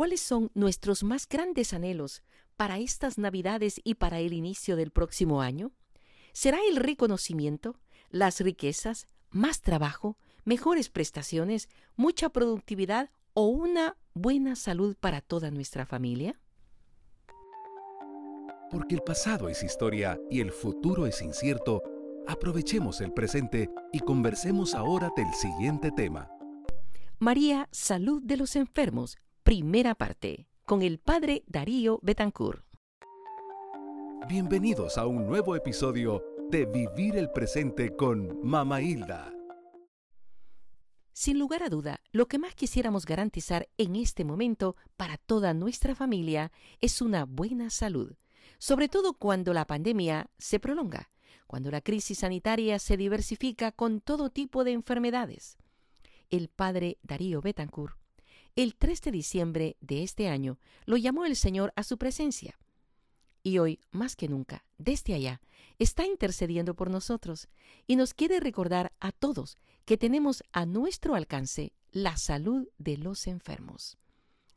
¿Cuáles son nuestros más grandes anhelos para estas Navidades y para el inicio del próximo año? ¿Será el reconocimiento, las riquezas, más trabajo, mejores prestaciones, mucha productividad o una buena salud para toda nuestra familia? Porque el pasado es historia y el futuro es incierto, aprovechemos el presente y conversemos ahora del siguiente tema. María, Salud de los Enfermos, primera parte, con el padre Darío Betancourt. Bienvenidos a un nuevo episodio de Vivir el Presente con Mama Hilda. Sin lugar a duda, lo que más quisiéramos garantizar en este momento para toda nuestra familia es una buena salud, sobre todo cuando la pandemia se prolonga, cuando la crisis sanitaria se diversifica con todo tipo de enfermedades el padre Darío Betancourt, el 3 de diciembre de este año lo llamó el Señor a su presencia. Y hoy, más que nunca, desde allá, está intercediendo por nosotros y nos quiere recordar a todos que tenemos a nuestro alcance la salud de los enfermos.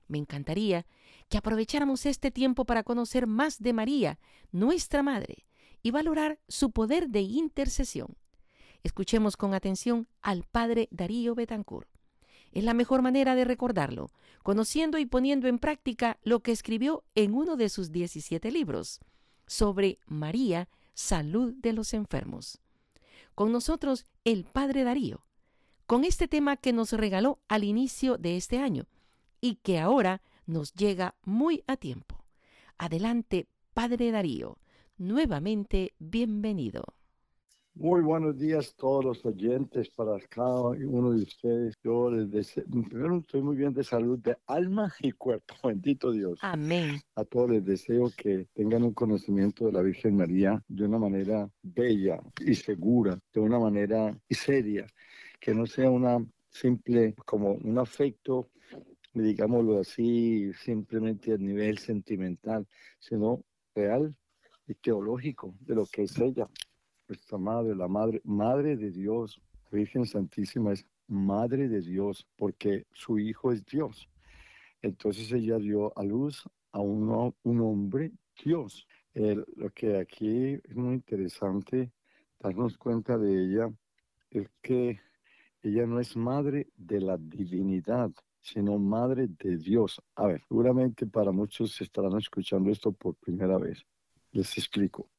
Me encantaría que aprovecháramos este tiempo para conocer más de María, nuestra Madre, y valorar su poder de intercesión. Escuchemos con atención al padre Darío Betancourt. Es la mejor manera de recordarlo, conociendo y poniendo en práctica lo que escribió en uno de sus 17 libros sobre María, salud de los enfermos. Con nosotros el padre Darío, con este tema que nos regaló al inicio de este año y que ahora nos llega muy a tiempo. Adelante, padre Darío, nuevamente bienvenido. Muy buenos días a todos los oyentes, para cada uno de ustedes. Yo les deseo, primero estoy muy bien de salud de alma y cuerpo, bendito Dios. Amén. A todos les deseo que tengan un conocimiento de la Virgen María de una manera bella y segura, de una manera seria, que no sea una simple, como un afecto, digámoslo así, simplemente a nivel sentimental, sino real y teológico de lo que es ella nuestra madre, la madre, madre de Dios, Virgen Santísima es madre de Dios, porque su hijo es Dios. Entonces ella dio a luz a un, un hombre Dios. lo que aquí es muy interesante darnos cuenta de ella es que ella no es madre de la divinidad, sino madre de Dios. A ver, seguramente para muchos estarán escuchando esto por primera vez. Les explico.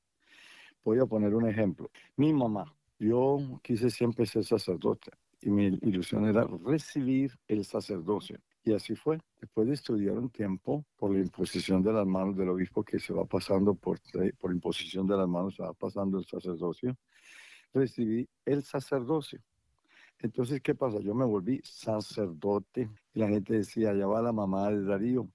Voy a poner un ejemplo. Mi mamá, yo quise siempre ser sacerdote y mi ilusión era recibir el sacerdocio. Y así fue. Después de estudiar un tiempo, por la imposición de las manos del obispo que se va pasando, por, por imposición de las manos se va pasando el sacerdocio, recibí el sacerdocio. Entonces, ¿qué pasa? Yo me volví sacerdote y la gente decía, allá va la mamá de Darío.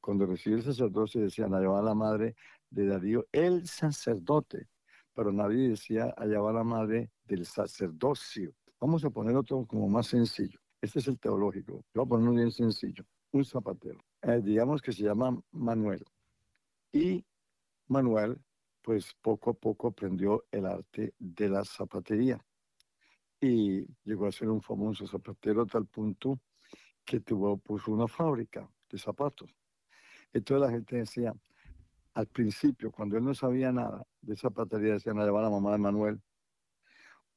Cuando recibí el sacerdocio decían, allá va la madre de Darío, el sacerdote pero nadie decía, allá va la madre del sacerdocio. Vamos a poner otro como más sencillo. Este es el teológico. Voy a poner uno bien sencillo. Un zapatero. Eh, digamos que se llama Manuel. Y Manuel, pues poco a poco aprendió el arte de la zapatería. Y llegó a ser un famoso zapatero a tal punto que tuvo, puso una fábrica de zapatos. Entonces la gente decía, al principio, cuando él no sabía nada de zapatería, decían, a llevar a la mamá de Manuel.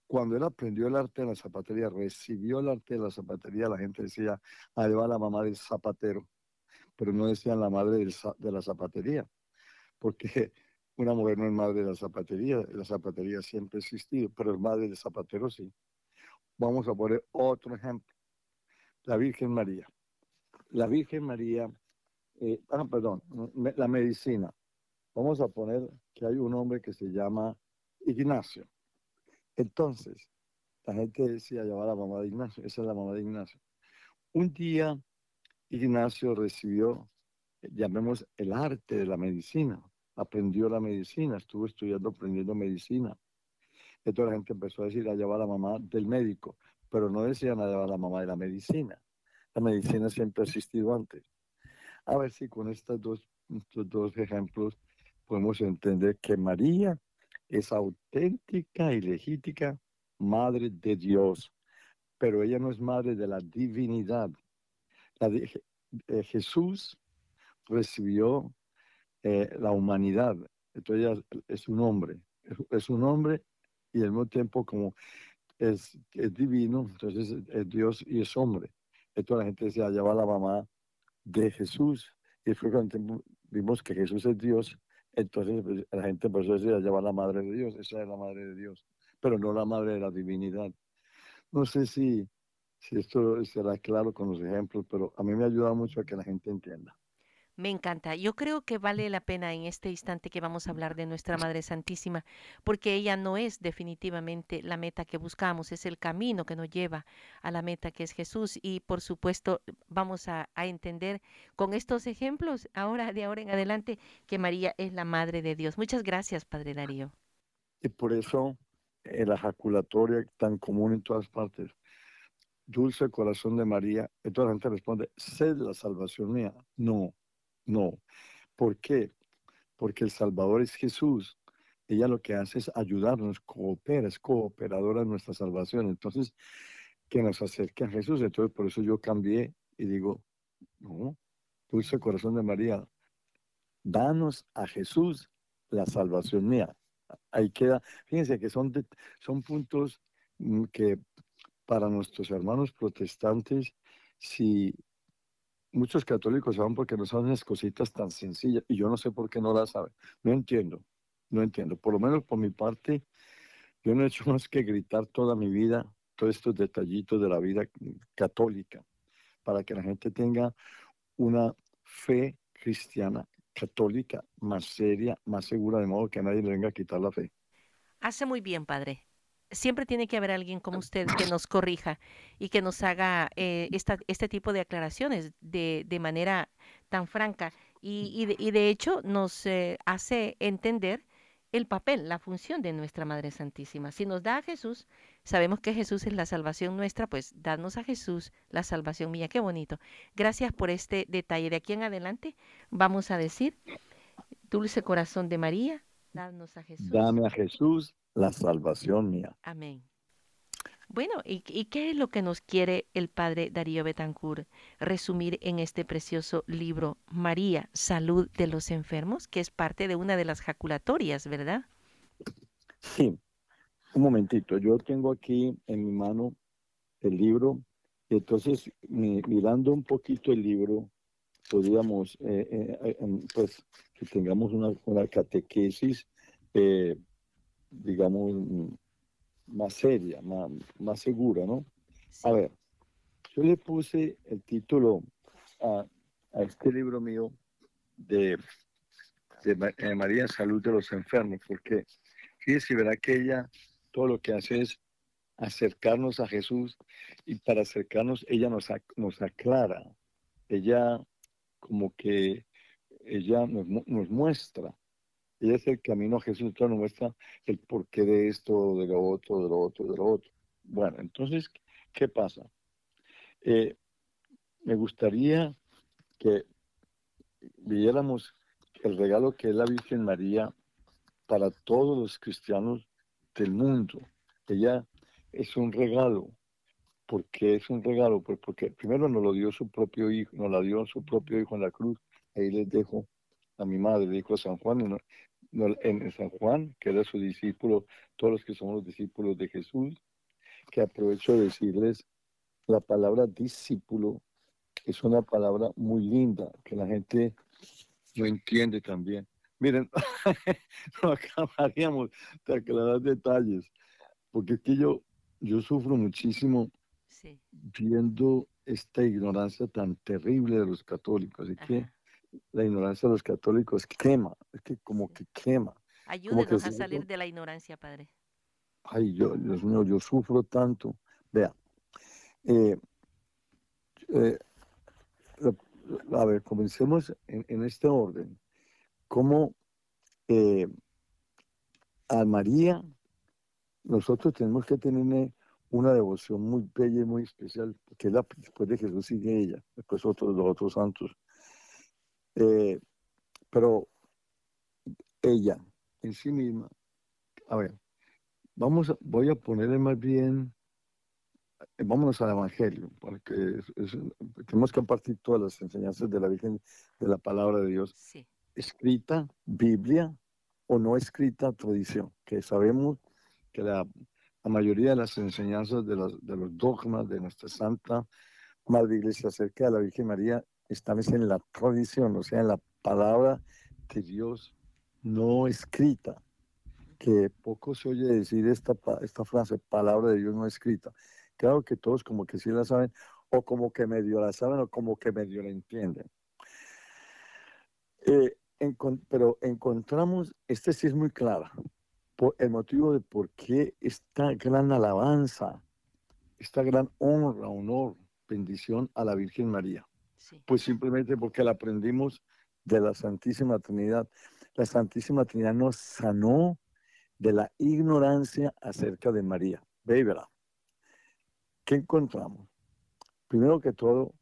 Cuando él aprendió el arte de la zapatería, recibió el arte de la zapatería, la gente decía, a llevar a la mamá del zapatero, pero no decían la madre de la zapatería, porque una mujer no es madre de la zapatería, la zapatería siempre ha existido, pero es madre del zapatero sí. Vamos a poner otro ejemplo, la Virgen María. La Virgen María, eh, ah, perdón, la medicina. Vamos a poner que hay un hombre que se llama Ignacio. Entonces, la gente decía llamar a la mamá de Ignacio, esa es la mamá de Ignacio. Un día Ignacio recibió, llamemos, el arte de la medicina, aprendió la medicina, estuvo estudiando, aprendiendo medicina. Entonces la gente empezó a decir a llevar a la mamá del médico, pero no decían a llevar a la mamá de la medicina. La medicina siempre ha existido antes. A ver si con estos dos, estos dos ejemplos podemos entender que María es auténtica y legítima madre de Dios, pero ella no es madre de la divinidad. eh, Jesús recibió eh, la humanidad. Entonces es un hombre, es, un hombre y al mismo tiempo como es, es divino, entonces es Dios y es hombre. Entonces la gente decía, allá va la mamá de Jesús. Y fue cuando vimos que Jesús es Dios, entonces pues, la gente por eso decía, allá la madre de Dios, esa es la madre de Dios, pero no la madre de la divinidad. No sé si, si esto será claro con los ejemplos, pero a mí me ayuda mucho a que la gente entienda. Me encanta. Yo creo que vale la pena en este instante que vamos a hablar de nuestra Madre Santísima, porque ella no es definitivamente la meta que buscamos, es el camino que nos lleva a la meta que es Jesús. Y por supuesto vamos a, entender con estos ejemplos, ahora de ahora en adelante, que María es la Madre de Dios. Muchas gracias, Padre Darío. Y por eso la ejaculatoria tan común en todas partes. Dulce corazón de María. Entonces la gente responde, sed la salvación mía. No, no. ¿Por qué? Porque el Salvador es Jesús. Ella lo que hace es ayudarnos, coopera, es cooperadora en nuestra salvación. Entonces, que nos acerque a Jesús. Entonces, por eso yo cambié y digo, no, dulce corazón de María, danos a Jesús la salvación mía. Ahí queda, fíjense que son, son puntos mm, que para nuestros hermanos protestantes, si muchos católicos saben porque no son esas cositas tan sencillas y yo no sé por qué no las saben. No entiendo, no entiendo. Por lo menos por mi parte, yo no he hecho más que gritar toda mi vida todos estos detallitos de la vida católica para que la gente tenga una fe cristiana católica más seria, más segura, de modo que nadie le venga a quitar la fe. Hace muy bien, padre siempre tiene que haber alguien como usted que nos corrija y que nos haga eh, este tipo de aclaraciones de, de manera tan franca y, y, de, y de, hecho nos eh, hace entender el papel, la función de nuestra Madre Santísima. Si nos da a Jesús, sabemos que Jesús es la salvación nuestra, pues danos a Jesús la salvación mía. Qué bonito. Gracias por este detalle. De aquí en adelante vamos a decir, dulce corazón de María, danos a Jesús. Dame a Jesús la salvación mía. Amén. Bueno, ¿y, qué es lo que nos quiere el padre Darío Betancourt resumir en este precioso libro, María, Salud de los Enfermos, que es parte de una de las jaculatorias, ¿verdad? Sí, un momentito, yo tengo aquí en mi mano el libro, y entonces mirando un poquito el libro, podríamos, eh, eh, pues, que tengamos una, una catequesis eh, digamos, más seria, más, más segura, ¿no? A ver, yo le puse el título a, a este libro mío de, de, eh, María Salud de los Enfermos, porque fíjese, verá que ella todo lo que hace es acercarnos a Jesús y para acercarnos ella nos, nos aclara, ella como que ella nos, nos muestra ella es el camino a Jesús, entonces nos muestra el porqué de esto, de lo otro, de lo otro, de lo otro. Bueno, entonces, ¿qué pasa? Eh, me gustaría que viéramos el regalo que es la Virgen María para todos los cristianos del mundo. Ella es un regalo. ¿Por qué es un regalo? Pues porque primero nos lo dio su propio hijo, nos la dio su propio hijo en la cruz. Ahí les dejo a mi madre, dijo San Juan, en San Juan, que era su discípulo, todos los que somos los discípulos de Jesús, que aprovecho de decirles, la palabra discípulo es una palabra muy linda, que la gente no entiende también. Miren, no acabaríamos de aclarar detalles, porque es que yo, yo sufro muchísimo viendo esta ignorancia tan terrible de los católicos. y que la ignorancia de los católicos quema, es que como que quema. Ayúdenos a salir de la ignorancia, Padre. Ay, yo, Dios mío, yo sufro tanto. Vea, eh, eh, a ver, comencemos en, este orden. ¿Cómo eh, a María nosotros tenemos que tener una devoción muy bella y muy especial, porque la, después de Jesús sigue ella, después otros, los otros santos. Eh, pero ella en sí misma, a ver, vamos, a, voy a ponerle más bien vámonos al Evangelio, porque tenemos que partir todas las enseñanzas de la Virgen, de la palabra de Dios, escrita, Biblia o no escrita, tradición, que sabemos que la, mayoría de las enseñanzas de, de los dogmas de nuestra Santa Madre Iglesia acerca de la Virgen María están en la tradición, o sea, en la palabra de Dios no escrita, que poco se oye decir esta, esta frase, palabra de Dios no escrita. Claro que todos como que sí la saben, o como que medio la saben, o como que medio la entienden. Eh, pero encontramos, este sí es muy claro, por el motivo de por qué esta gran alabanza, esta gran honra, honor, bendición a la Virgen María. Pues simplemente porque la aprendimos de la Santísima Trinidad. La Santísima Trinidad nos sanó de la ignorancia acerca de María. Ve ¿Qué encontramos? Primero que todo,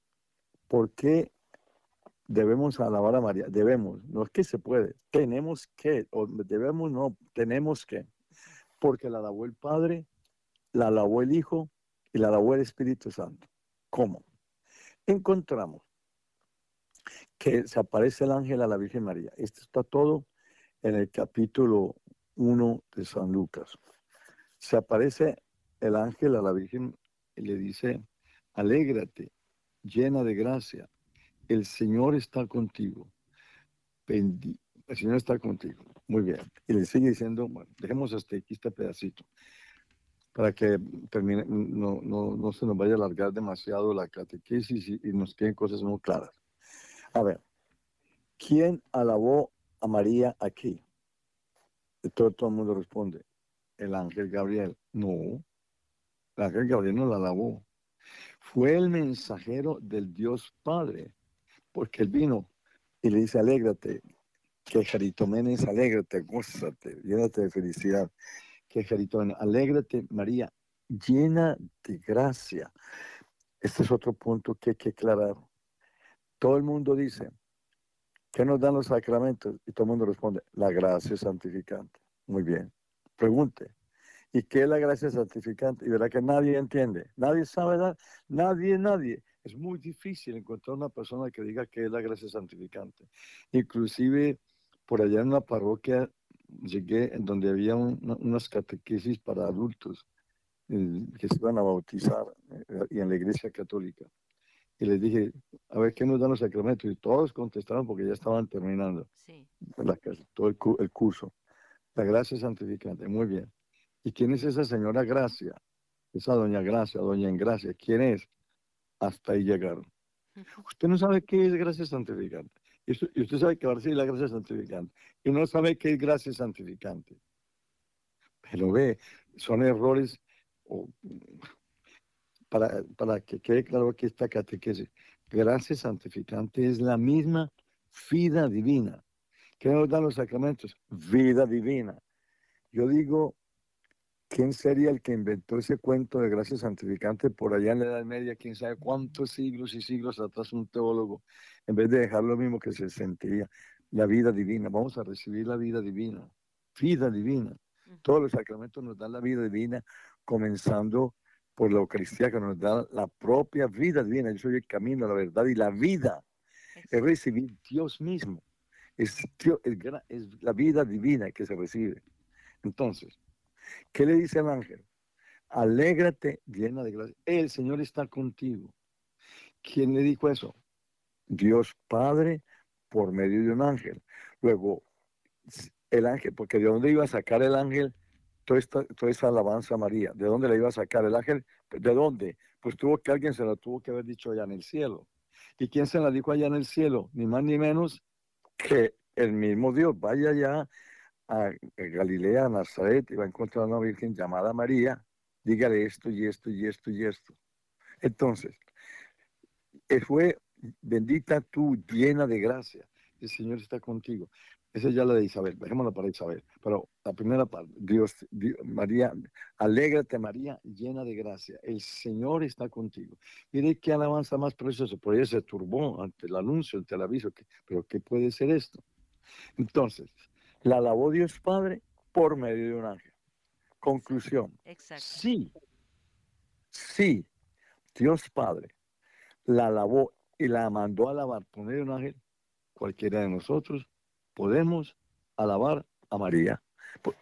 ¿por qué debemos alabar a María? Debemos, no es que se puede, tenemos que, o debemos, no, tenemos que, porque la alabó el Padre, la alabó el Hijo y la alabó el Espíritu Santo. ¿Cómo? Encontramos que se aparece el ángel a la Virgen María. Esto está todo en el capítulo 1 de San Lucas. Se aparece el ángel a la Virgen y le dice, alégrate, llena de gracia, el Señor está contigo. el Señor está contigo. Muy bien. Y le sigue diciendo, bueno, dejemos hasta aquí este pedacito para que termine, no, no, no se nos vaya a alargar demasiado la catequesis y, nos queden cosas muy claras. A ver, ¿quién alabó a María aquí? Todo, todo el mundo responde, el ángel Gabriel. No, el ángel Gabriel no la alabó. Fue el mensajero del Dios Padre, porque él vino y le dice, alégrate, que Jaritomenes, alégrate, gózate, llénate de felicidad. Que alégrate, María, llena de gracia. Este es otro punto que hay que aclarar. Todo el mundo dice, ¿qué nos dan los sacramentos? Y todo el mundo responde, la gracia santificante. Muy bien. Pregunte, ¿y qué es la gracia santificante? Y verá que nadie entiende, nadie sabe nada, nadie, nadie. Es muy difícil encontrar una persona que diga qué es la gracia santificante. Inclusive por allá en una parroquia llegué en donde había unas catequesis para adultos eh, que se iban a bautizar eh, y en la iglesia católica y les dije, a ver, ¿qué nos dan los sacramentos? Y todos contestaron porque ya estaban terminando sí. la, todo el, el, curso. La gracia santificante, muy bien. ¿Y quién es esa señora Gracia? Esa doña Gracia, doña Engracia, ¿quién es? Hasta ahí llegaron. Usted no sabe qué es gracia santificante. Y usted sabe que ser la gracia santificante. Y no sabe qué es gracia santificante. Pero ve, son errores o para, que quede claro que esta catequesis, gracia santificante es la misma vida divina. ¿Qué nos dan los sacramentos? Vida divina. Yo digo, ¿quién sería el que inventó ese cuento de gracia santificante por allá en la Edad Media? ¿Quién sabe cuántos siglos y siglos atrás un teólogo, en vez de dejar lo mismo que se sentía, la vida divina? Vamos a recibir la vida divina, vida divina. Todos los sacramentos nos dan la vida divina, comenzando por la Eucaristía que nos da la propia vida divina. Yo soy el camino, la verdad y la vida. Es recibir Dios mismo. Es, es, la vida divina que se recibe. Entonces, ¿qué le dice el ángel? Alégrate llena de gracia. El Señor está contigo. ¿Quién le dijo eso? Dios Padre por medio de un ángel. Luego, el ángel, porque de dónde iba a sacar el ángel toda, esta, toda esa alabanza a María. ¿De dónde la iba a sacar el ángel? ¿De dónde? Pues tuvo que alguien se la tuvo que haber dicho allá en el cielo. ¿Y quién se la dijo allá en el cielo? Ni más ni menos que el mismo Dios. Vaya allá a Galilea, a Nazaret, y va a encontrar a una virgen llamada María. Dígale esto y esto y esto y esto. Entonces, eh, fue bendita tú, llena de gracia. El Señor está contigo. Esa es ya la de Isabel, dejémosla para Isabel. Pero la primera parte, Dios, María, alégrate María, llena de gracia. El Señor está contigo. Mire qué alabanza más preciosa. Por ella se turbó ante el anuncio, ante el aviso. Pero ¿qué puede ser esto? Entonces, la alabó Dios Padre por medio de un ángel. Conclusión. Exacto. Sí, Sí, Dios Padre la alabó y la mandó a alabar por medio de un ángel, cualquiera de nosotros podemos alabar a María.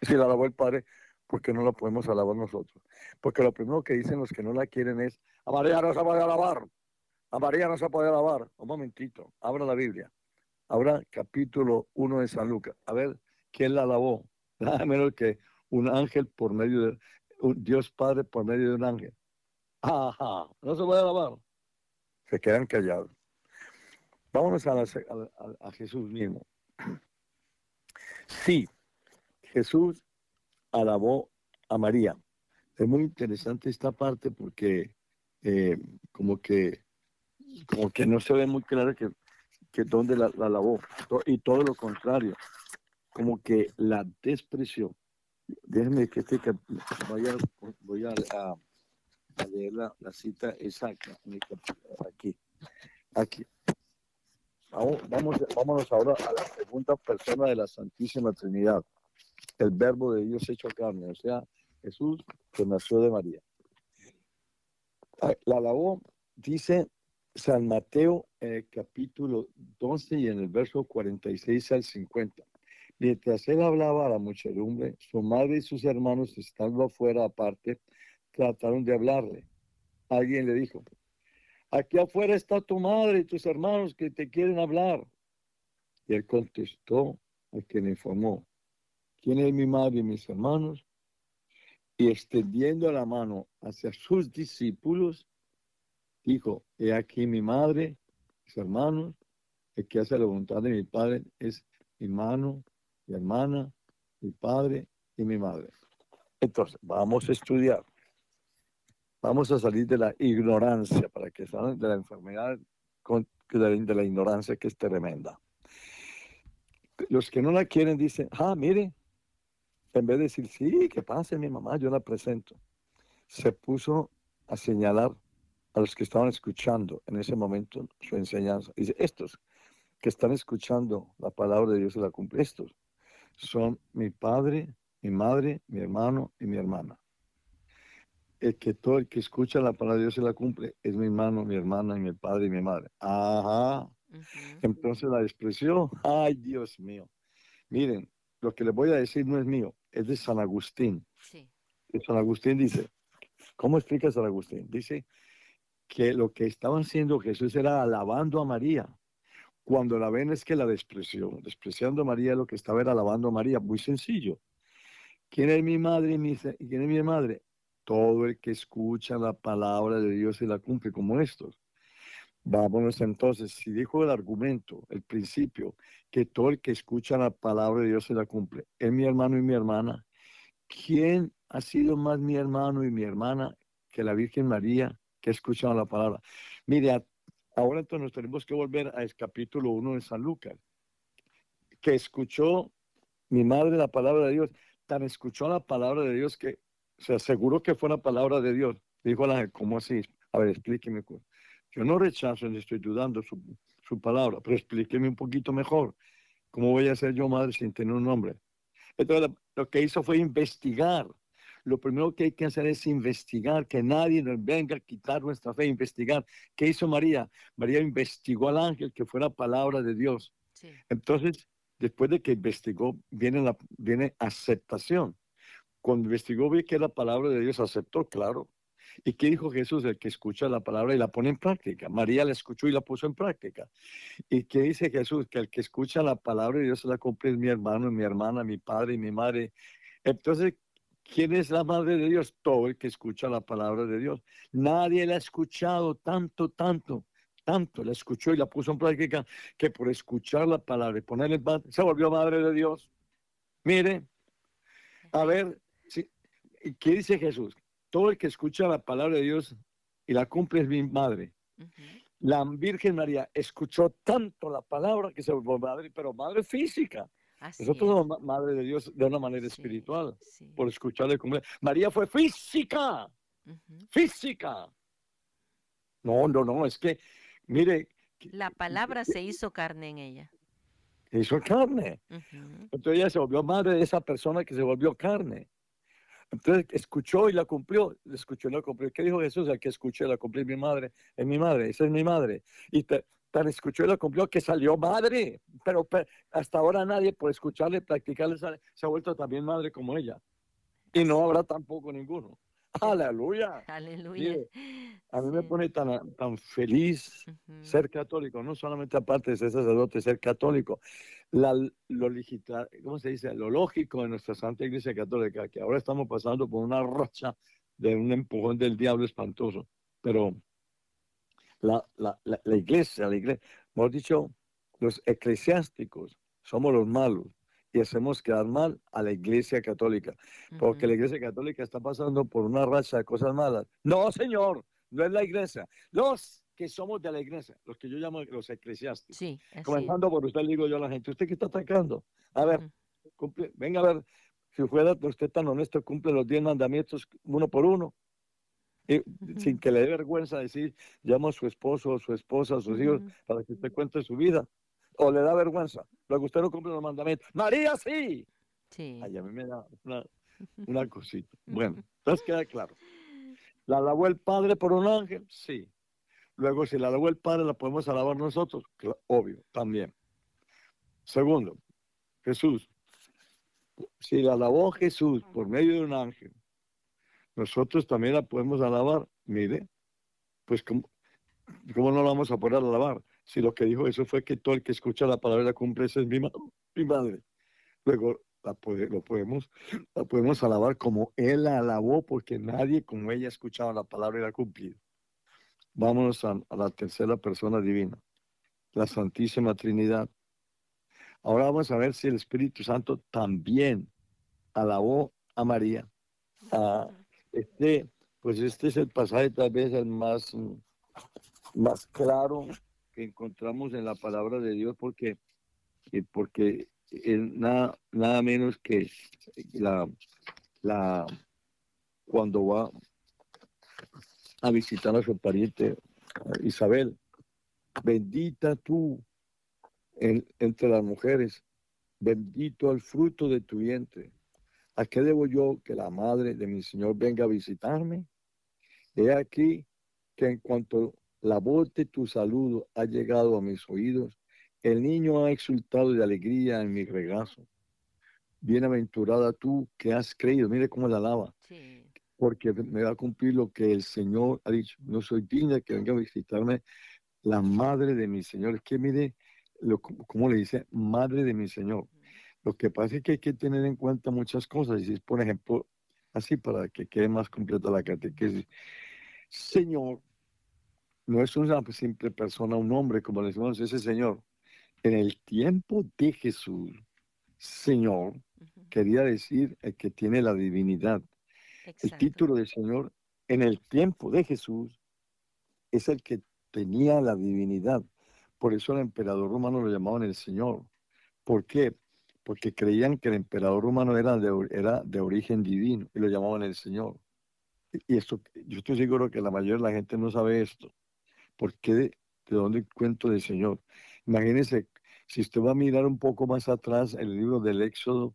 Si la alabó el Padre, ¿por qué no la podemos alabar nosotros? Porque lo primero que dicen los que no la quieren es, a María no se puede alabar, a María no se puede alabar. Un momentito, abra la Biblia. Abra capítulo 1 de San Lucas. A ver, ¿quién la alabó? Nada menos que un ángel por medio de, un Dios Padre por medio de un ángel. Ajá, no se puede alabar. Se quedan callados. Vámonos a, a Jesús mismo. Sí, Jesús alabó a María. Es muy interesante esta parte porque eh, como que como que no se ve muy claro que, dónde la, alabó y todo lo contrario como que la despreció déjenme que este vaya voy a, leer la, cita exacta aquí aquí. Vamos, vamos vámonos ahora a la segunda persona de la Santísima Trinidad el verbo de Dios hecho carne o sea Jesús que nació de María. La alabó, dice San Mateo el capítulo 12 y en el verso 46 al 50. Mientras él hablaba a la muchedumbre, su madre y sus hermanos, estando afuera aparte, trataron de hablarle. Alguien le dijo, aquí afuera está tu madre y tus hermanos que te quieren hablar. Y él contestó a quien informó, ¿quién es mi madre y mis hermanos? y extendiendo la mano hacia sus discípulos, dijo, he aquí mi madre, mis hermanos, el que hace la voluntad de mi padre es mi mano, mi hermana, mi padre y mi madre. Entonces, vamos a estudiar. Vamos a salir de la ignorancia para que salgan de la enfermedad de la ignorancia que es tremenda. Los que no la quieren dicen, ah, mire, en vez de decir, sí, que pase mi mamá, yo la presento, se puso a señalar a los que estaban escuchando en ese momento su enseñanza. Dice, estos que están escuchando la palabra de Dios se la cumple, estos son mi padre, mi madre, mi hermano y mi hermana. El que todo el que escucha la palabra de Dios se la cumple es mi hermano, mi hermana y mi padre y mi madre. Ajá. Entonces la expresión, ay Dios mío. Miren, lo que les voy a decir no es mío, es de San Agustín. Sí. San Agustín dice, ¿cómo explica San Agustín? Dice que lo que estaba haciendo Jesús era alabando a María. Cuando la ven es que la despreció. Despreciando a María, lo que estaba era alabando a María. Muy sencillo. ¿Quién es mi madre y quién es mi madre? Todo el que escucha la palabra de Dios y la cumple como estos. Vámonos entonces, si dijo el argumento, el principio, que todo el que escucha la palabra de Dios se la cumple, es mi hermano y mi hermana, ¿quién ha sido más mi hermano y mi hermana que la Virgen María que ha escuchado la palabra? Mire, ahora entonces nos tenemos que volver al capítulo 1 de San Lucas, que escuchó mi madre la palabra de Dios, tan escuchó la palabra de Dios que se aseguró que fue la palabra de Dios. Dijo la ¿cómo así? A ver, explíqueme. Yo no rechazo ni estoy dudando su, su palabra, pero explíqueme un poquito mejor. ¿Cómo voy a ser yo madre sin tener un nombre? Entonces, lo que hizo fue investigar. Lo primero que hay que hacer es investigar, que nadie nos venga a quitar nuestra fe, investigar. ¿Qué hizo María? María investigó al ángel que fue la palabra de Dios. Entonces, después de que investigó, viene, la, viene aceptación. Cuando investigó, vi que la palabra de Dios, aceptó, claro. ¿Y qué dijo Jesús? El que escucha la palabra y la pone en práctica. María la escuchó y la puso en práctica. ¿Y qué dice Jesús? Que el que escucha la palabra y Dios se la cumple es mi hermano, mi hermana, mi padre y mi madre. Entonces, ¿quién es la madre de Dios? Todo el que escucha la palabra de Dios. Nadie la ha escuchado tanto, tanto tanto la escuchó y la puso en práctica que por escuchar la palabra y ponerle en se volvió madre de Dios. Mire, a ver, ¿qué dice Jesús? todo el que escucha la palabra de Dios y la cumple es mi madre. La Virgen María escuchó tanto la palabra que se volvió madre, pero madre física. Nosotros somos madre de Dios de una manera espiritual, por escucharle como María fue física, física. No, no, no, es que, mire. La palabra se hizo carne en ella. Se hizo carne. Entonces ella se volvió madre de esa persona que se volvió carne. Entonces escuchó y la cumplió, escuchó y la cumplió. ¿Qué dijo Jesús? El que escuchó y la cumplió mi madre, es mi madre, esa es mi madre. Y te, tan escuchó y la cumplió que salió madre, pero, hasta ahora nadie por escucharle, practicarle, se ha vuelto también madre como ella. Y no habrá tampoco ninguno. Aleluya. Aleluya. a mí me pone tan, tan feliz ser católico, no solamente aparte de ser sacerdote, ser católico. La, lo ¿cómo se dice? Lo lógico de nuestra Santa Iglesia Católica, que ahora estamos pasando por una racha de un empujón del diablo espantoso. Pero la, la, la, la iglesia, la iglesia, hemos dicho, los eclesiásticos somos los malos y hacemos quedar mal a la Iglesia Católica, porque la Iglesia Católica está pasando por una racha de cosas malas. No, señor, no es la Iglesia. Los que somos de la Iglesia, los que yo llamo los eclesiásticos. Sí, Comenzando por usted, le digo yo a la gente, ¿usted qué está atacando? A ver, cumple, venga a ver, si fuera usted tan honesto, cumple los diez mandamientos uno por uno. Sin que le dé vergüenza decir, llamo a su esposo o su esposa, a sus hijos, para que usted cuente su vida o le da vergüenza. Luego usted no cumple los mandamientos. María sí. Sí. Ay, a mí me da una, cosita. Bueno, entonces queda claro. ¿La alabó el Padre por un ángel? Sí. Luego, si la alabó el Padre, ¿la podemos alabar nosotros? Obvio, también. Segundo, Jesús. Si la alabó Jesús por medio de un ángel, nosotros también la podemos alabar. Mire, pues, ¿cómo, cómo no la vamos a poder alabar? si lo que dijo eso fue que todo el que escucha la palabra la cumple, esa es mi, mi madre. Luego la, lo podemos, la podemos alabar como él la alabó, porque nadie como ella escuchaba la palabra y la cumplido. Vámonos a, la tercera persona divina, la Santísima Trinidad. Ahora vamos a ver si el Espíritu Santo también alabó a María. Ah, este, pues este es el pasaje tal vez el más, más claro que encontramos en la palabra de Dios porque, eh, porque nada, nada menos que la, la, cuando va a visitar a su pariente Isabel, bendita tú entre las mujeres, bendito el fruto de tu vientre. ¿A qué debo yo que la madre de mi Señor venga a visitarme? He aquí que en cuanto la voz de tu saludo ha llegado a mis oídos. El niño ha exultado de alegría en mi regazo. Bienaventurada tú que has creído. Mire cómo la alaba. Porque me va a cumplir lo que el Señor ha dicho. No soy digna que venga a visitarme la madre de mi Señor. Es que mire lo, cómo le dice madre de mi Señor. Lo que pasa es que hay que tener en cuenta muchas cosas. Y si es, por ejemplo, así para que quede más completa la catequesis. Señor, no es una simple persona, un hombre, como decimos ese Señor. En el tiempo de Jesús, Señor, quería decir el que tiene la divinidad. El título de Señor en el tiempo de Jesús es el que tenía la divinidad. Por eso el emperador romano lo llamaban el Señor. ¿Por qué? Porque creían que el emperador romano era de, era de origen divino y lo llamaban el Señor. Y esto, yo estoy seguro que la mayoría de la gente no sabe esto. ¿Por qué? ¿De, dónde cuento del Señor? Imagínense, si usted va a mirar un poco más atrás el libro del Éxodo,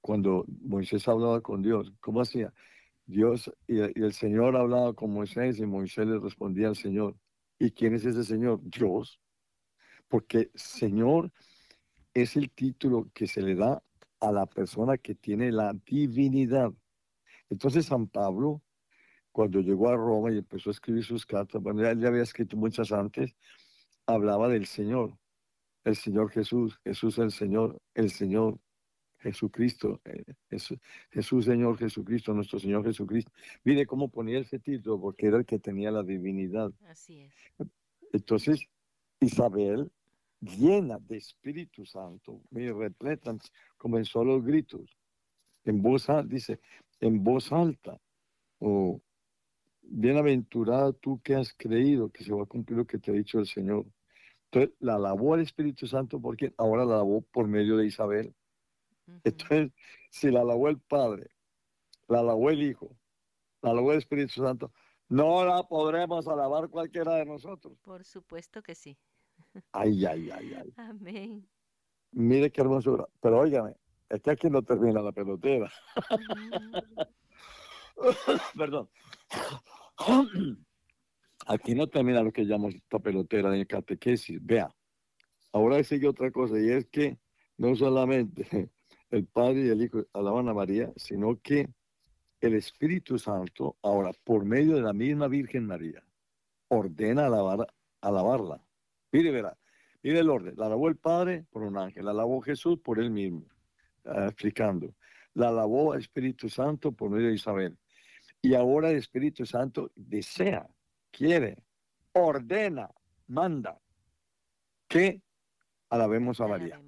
cuando Moisés hablaba con Dios, ¿cómo hacía? Dios y, el Señor hablaba con Moisés y Moisés le respondía al Señor. ¿Y quién es ese Señor? Dios. Porque Señor es el título que se le da a la persona que tiene la divinidad. Entonces San Pablo cuando llegó a Roma y empezó a escribir sus cartas, bueno, él ya había escrito muchas antes, hablaba del Señor, el Señor Jesús, Jesús el Señor, el Señor Jesucristo, eh, Jesús, Señor Jesucristo, nuestro Señor Jesucristo. Mire cómo ponía ese título, porque era el que tenía la divinidad. Así es. Entonces, Isabel, llena de Espíritu Santo, me repleta, comenzó los gritos, en voz alta, dice, en voz alta, o bienaventurada tú que has creído que se va a cumplir lo que te ha dicho el Señor. Entonces, la alabó el Espíritu Santo porque ahora la alabó por medio de Isabel. Entonces, si la alabó el Padre, la alabó el Hijo, la alabó el Espíritu Santo, no la podremos alabar cualquiera de nosotros. Por supuesto que sí. Ay, ay, ay, ay. Amén. Mire qué hermosura. Pero óigame, es que aquí no termina la pelotera. Perdón. Aquí no termina lo que llamamos esta pelotera de catequesis. Vea, ahora sigue otra cosa y es que no solamente el Padre y el Hijo alaban a María, sino que el Espíritu Santo, ahora por medio de la misma Virgen María, ordena alabar, alabarla. Mire, verá, mire el orden. La alabó el Padre por un ángel, la alabó Jesús por él mismo, ah, explicando. La alabó el Espíritu Santo por medio de Isabel. Y ahora el Espíritu Santo desea, quiere, ordena, manda que alabemos a María.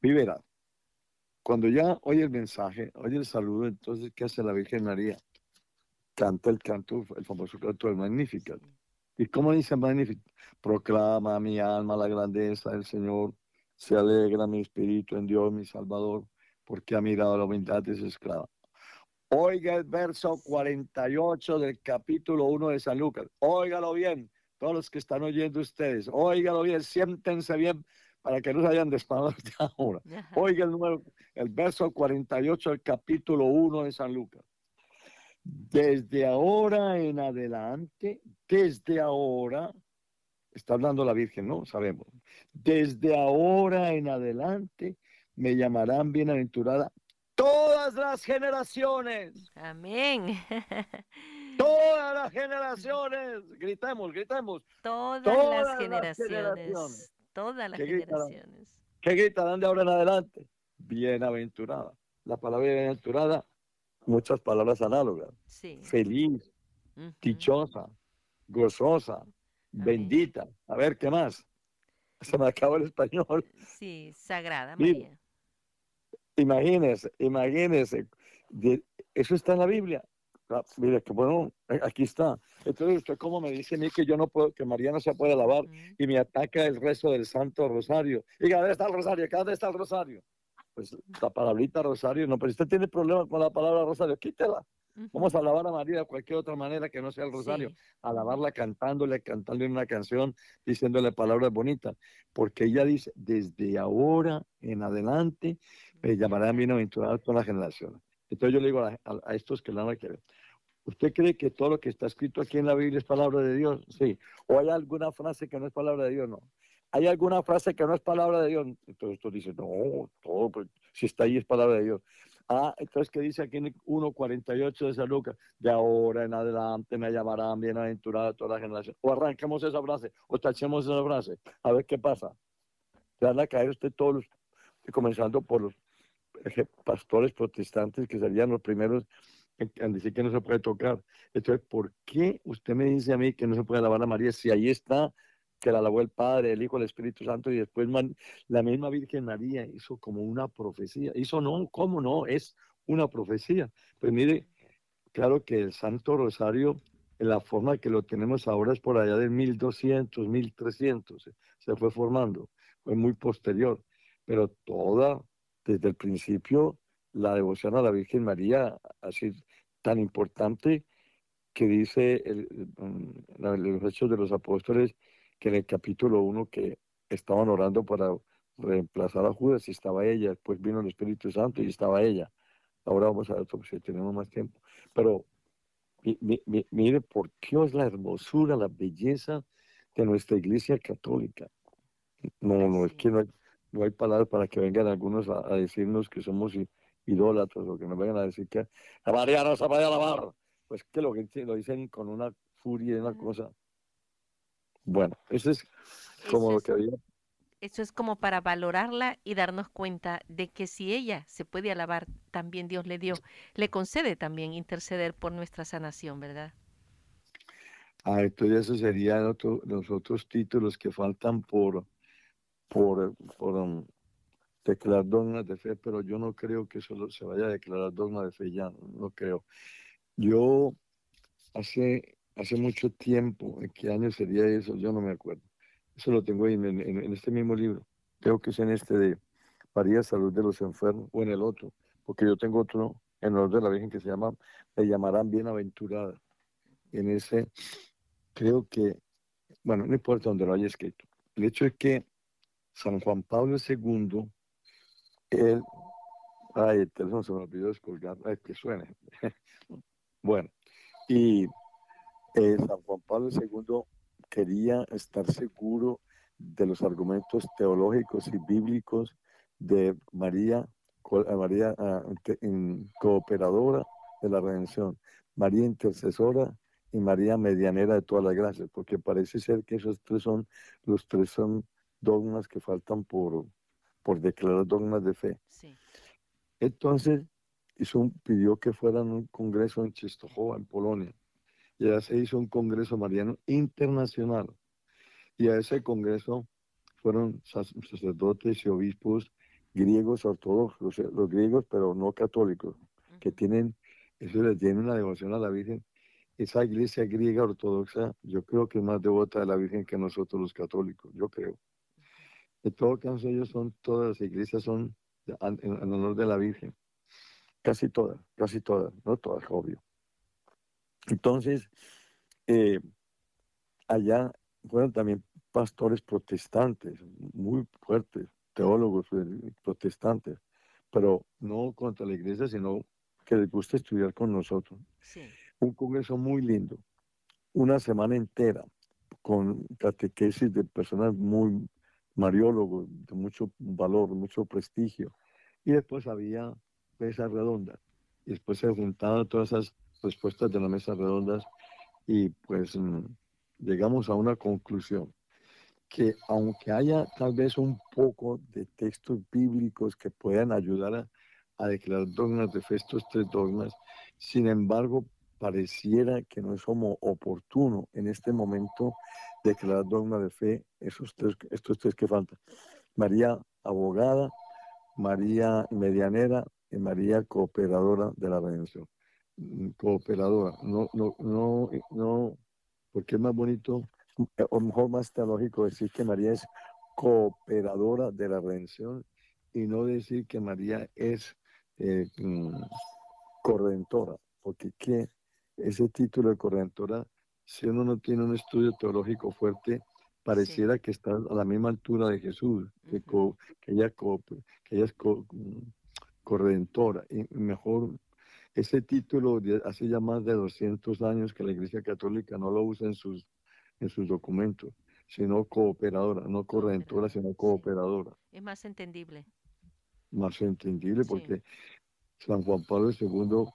Vive cuando ya oye el mensaje, oye el saludo, entonces, ¿qué hace la Virgen María? Canta el canto, el famoso canto del Magnificat. ¿Y cómo dice Magnificat? Proclama mi alma la grandeza del Señor, se alegra mi espíritu en Dios mi Salvador, porque ha mirado la humildad de su esclava. Oiga el verso 48 del capítulo 1 de San Lucas. Óigalo bien, todos los que están oyendo ustedes. Óigalo bien, siéntense bien para que no se hayan desparado de ahora. Oiga el número, el verso 48 del capítulo 1 de San Lucas. Desde ahora en adelante, desde ahora, está hablando la Virgen, ¿no? Sabemos. Desde ahora en adelante me llamarán bienaventurada todas las generaciones. Amén. Todas las generaciones. Gritemos, gritemos. Todas, las, generaciones. Todas las generaciones. ¿Qué gritarán de ahora en adelante? Bienaventurada. La palabra bienaventurada, muchas palabras análogas. Feliz, dichosa, gozosa, bendita. A ver, ¿qué más? Se me acabó el español. Sí, sagrada María. Imagínese, imagínese. eso está en la Biblia. Ah, mira, que bueno, eh, aquí está. Entonces, ¿usted cómo me dice a mí que yo no puedo, que María no se puede lavar y me ataca el resto del Santo Rosario? Y ¿dónde está el Rosario? ¿Dónde está el Rosario? Pues la palabrita Rosario, no, pero si usted tiene problema con la palabra Rosario, quítela. Vamos a alabar a María de cualquier otra manera que no sea el Rosario. Alabarla cantándole, cantándole una canción, diciéndole palabras bonitas. Porque ella dice, desde ahora en adelante me llamarán bienaventurado todas las generaciones. Entonces yo le digo a, estos que la van a querer, ¿usted cree que todo lo que está escrito aquí en la Biblia es palabra de Dios? Sí. ¿O hay alguna frase que no es palabra de Dios? No. ¿Hay alguna frase que no es palabra de Dios? Entonces tú dices, no, todo, pues, si está ahí es palabra de Dios. Ah, entonces, ¿qué dice aquí en 1.48 de San Lucas? De ahora en adelante me llamarán bienaventurado toda la generación. O arranquemos esa frase, o tachemos esa frase, a ver qué pasa. Se van a caer usted todos los, comenzando por los pastores protestantes que serían los primeros en, decir que no se puede tocar. Entonces, ¿por qué usted me dice a mí que no se puede alabar a María si ahí está que la alabó el Padre, el Hijo, el Espíritu Santo y después la misma Virgen María hizo como una profecía? Hizo no, ¿cómo no? Es una profecía. Pues mire, claro que el Santo Rosario, en la forma que lo tenemos ahora es por allá de 1200, 1300, se fue formando, fue muy posterior, pero toda desde el principio la devoción a la Virgen María sido tan importante que dice el, mm, los hechos de los apóstoles que en el capítulo 1 que estaban orando para reemplazar a Judas y estaba ella, después vino el Espíritu Santo y estaba ella. Ahora vamos a ver si tenemos más tiempo. Pero mire por qué es la hermosura, la belleza de nuestra iglesia católica. No, no, es que no hay, no hay palabras para que vengan algunos a, decirnos que somos idólatras o que nos vengan a decir que la María no se puede alabar. Pues que lo, que lo dicen con una furia y una cosa. Bueno, eso es como lo que había. Eso es como para valorarla y darnos cuenta de que si ella se puede alabar, también Dios le dio, le concede también interceder por nuestra sanación, ¿verdad? Ah, entonces eso serían los otros títulos que faltan por, por, por um, declarar dogmas de fe, pero yo no creo que eso se vaya a declarar dogma de fe, ya no creo. Yo hace, hace mucho tiempo, ¿en qué año sería eso? Yo no me acuerdo. Eso lo tengo en, en, este mismo libro. Creo que es en este de María Salud de los Enfermos, o en el otro, porque yo tengo otro en el de la Virgen que se llama Me llamarán bienaventurada. En ese, creo que, bueno, no importa donde lo haya escrito. El hecho es que San Juan Pablo II, él, ay, el teléfono se me olvidó descolgar, ay, que suene. Bueno, y eh, San Juan Pablo II quería estar seguro de los argumentos teológicos y bíblicos de María, María cooperadora de la redención, María intercesora y María medianera de todas las gracias, porque parece ser que esos tres son, los tres son dogmas que faltan por, por declarar dogmas de fe. Entonces, hizo pidió que fueran un congreso en Czestochowa, en Polonia, ya se hizo un congreso mariano internacional, y a ese congreso fueron sacerdotes y obispos griegos ortodoxos, los griegos pero no católicos, que tienen, eso les tiene una devoción a la Virgen. Esa iglesia griega ortodoxa, yo creo que es más devota de la Virgen que nosotros los católicos, yo creo. En todo caso, ellos son, todas las iglesias son en, honor de la Virgen. Casi todas, casi todas, no todas, obvio. Entonces, eh, allá fueron también pastores protestantes, muy fuertes, teólogos eh, protestantes, pero no contra la iglesia, sino que les gusta estudiar con nosotros. Un congreso muy lindo, una semana entera, con catequesis de personas muy mariólogos, de mucho valor, mucho prestigio. Y después había mesas redondas. Y después se juntaban todas esas respuestas de las mesas redondas y pues mm, llegamos a una conclusión que aunque haya tal vez un poco de textos bíblicos que puedan ayudar a, declarar dogmas de fe, estos tres dogmas, sin embargo, pareciera que no es como oportuno en este momento declarar dogma de fe, esos tres, estos tres que faltan. María abogada, María medianera y María cooperadora de la redención. Mm, cooperadora, no, no, no, no, porque es más bonito o mejor más teológico decir que María es cooperadora de la redención y no decir que María es eh, mm, corredentora, porque que ese título de corredentora, si uno no tiene un estudio teológico fuerte, pareciera que está a la misma altura de Jesús, que, ella, que ella es mm, corredentora, y mejor ese título hace ya más de 200 años que la Iglesia Católica no lo usa en sus en sus documentos, sino cooperadora, no correntora, sino cooperadora. Es más entendible. Más entendible porque San Juan Pablo II,